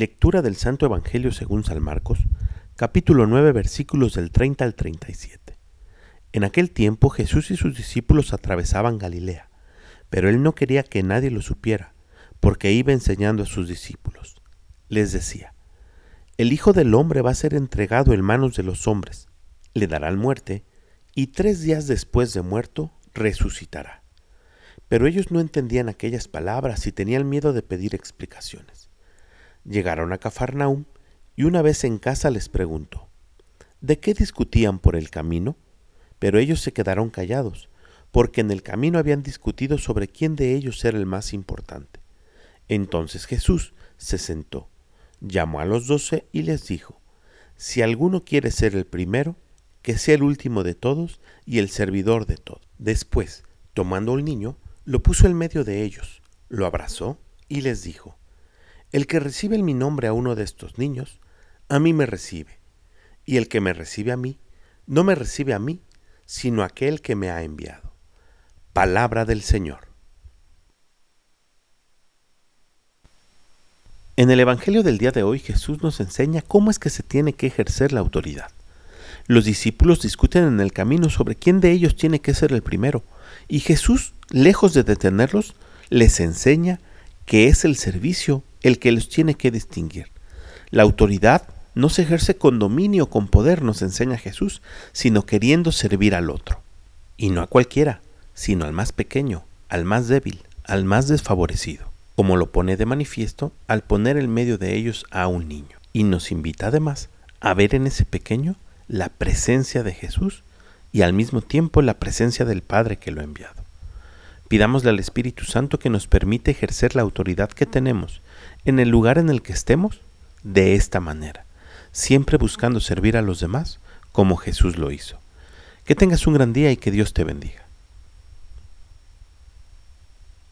Lectura del Santo Evangelio según San Marcos, capítulo 9, versículos del 30 al 37. En aquel tiempo Jesús y sus discípulos atravesaban Galilea, pero él no quería que nadie lo supiera, porque iba enseñando a sus discípulos. Les decía, El Hijo del Hombre va a ser entregado en manos de los hombres, le darán muerte, y tres días después de muerto resucitará. Pero ellos no entendían aquellas palabras y tenían miedo de pedir explicaciones. Llegaron a Cafarnaum y una vez en casa les preguntó, ¿de qué discutían por el camino? Pero ellos se quedaron callados, porque en el camino habían discutido sobre quién de ellos era el más importante. Entonces Jesús se sentó, llamó a los doce y les dijo, Si alguno quiere ser el primero, que sea el último de todos y el servidor de todos. Después, tomando al niño, lo puso en medio de ellos, lo abrazó y les dijo, el que recibe en mi nombre a uno de estos niños, a mí me recibe, y el que me recibe a mí, no me recibe a mí, sino aquel que me ha enviado. Palabra del Señor. En el Evangelio del día de hoy Jesús nos enseña cómo es que se tiene que ejercer la autoridad. Los discípulos discuten en el camino sobre quién de ellos tiene que ser el primero, y Jesús, lejos de detenerlos, les enseña que es el servicio el que los tiene que distinguir. La autoridad no se ejerce con dominio o con poder, nos enseña Jesús, sino queriendo servir al otro. Y no a cualquiera, sino al más pequeño, al más débil, al más desfavorecido, como lo pone de manifiesto al poner en medio de ellos a un niño. Y nos invita además a ver en ese pequeño la presencia de Jesús y al mismo tiempo la presencia del Padre que lo ha enviado. Pidámosle al Espíritu Santo que nos permite ejercer la autoridad que tenemos en el lugar en el que estemos de esta manera, siempre buscando servir a los demás como Jesús lo hizo. Que tengas un gran día y que Dios te bendiga.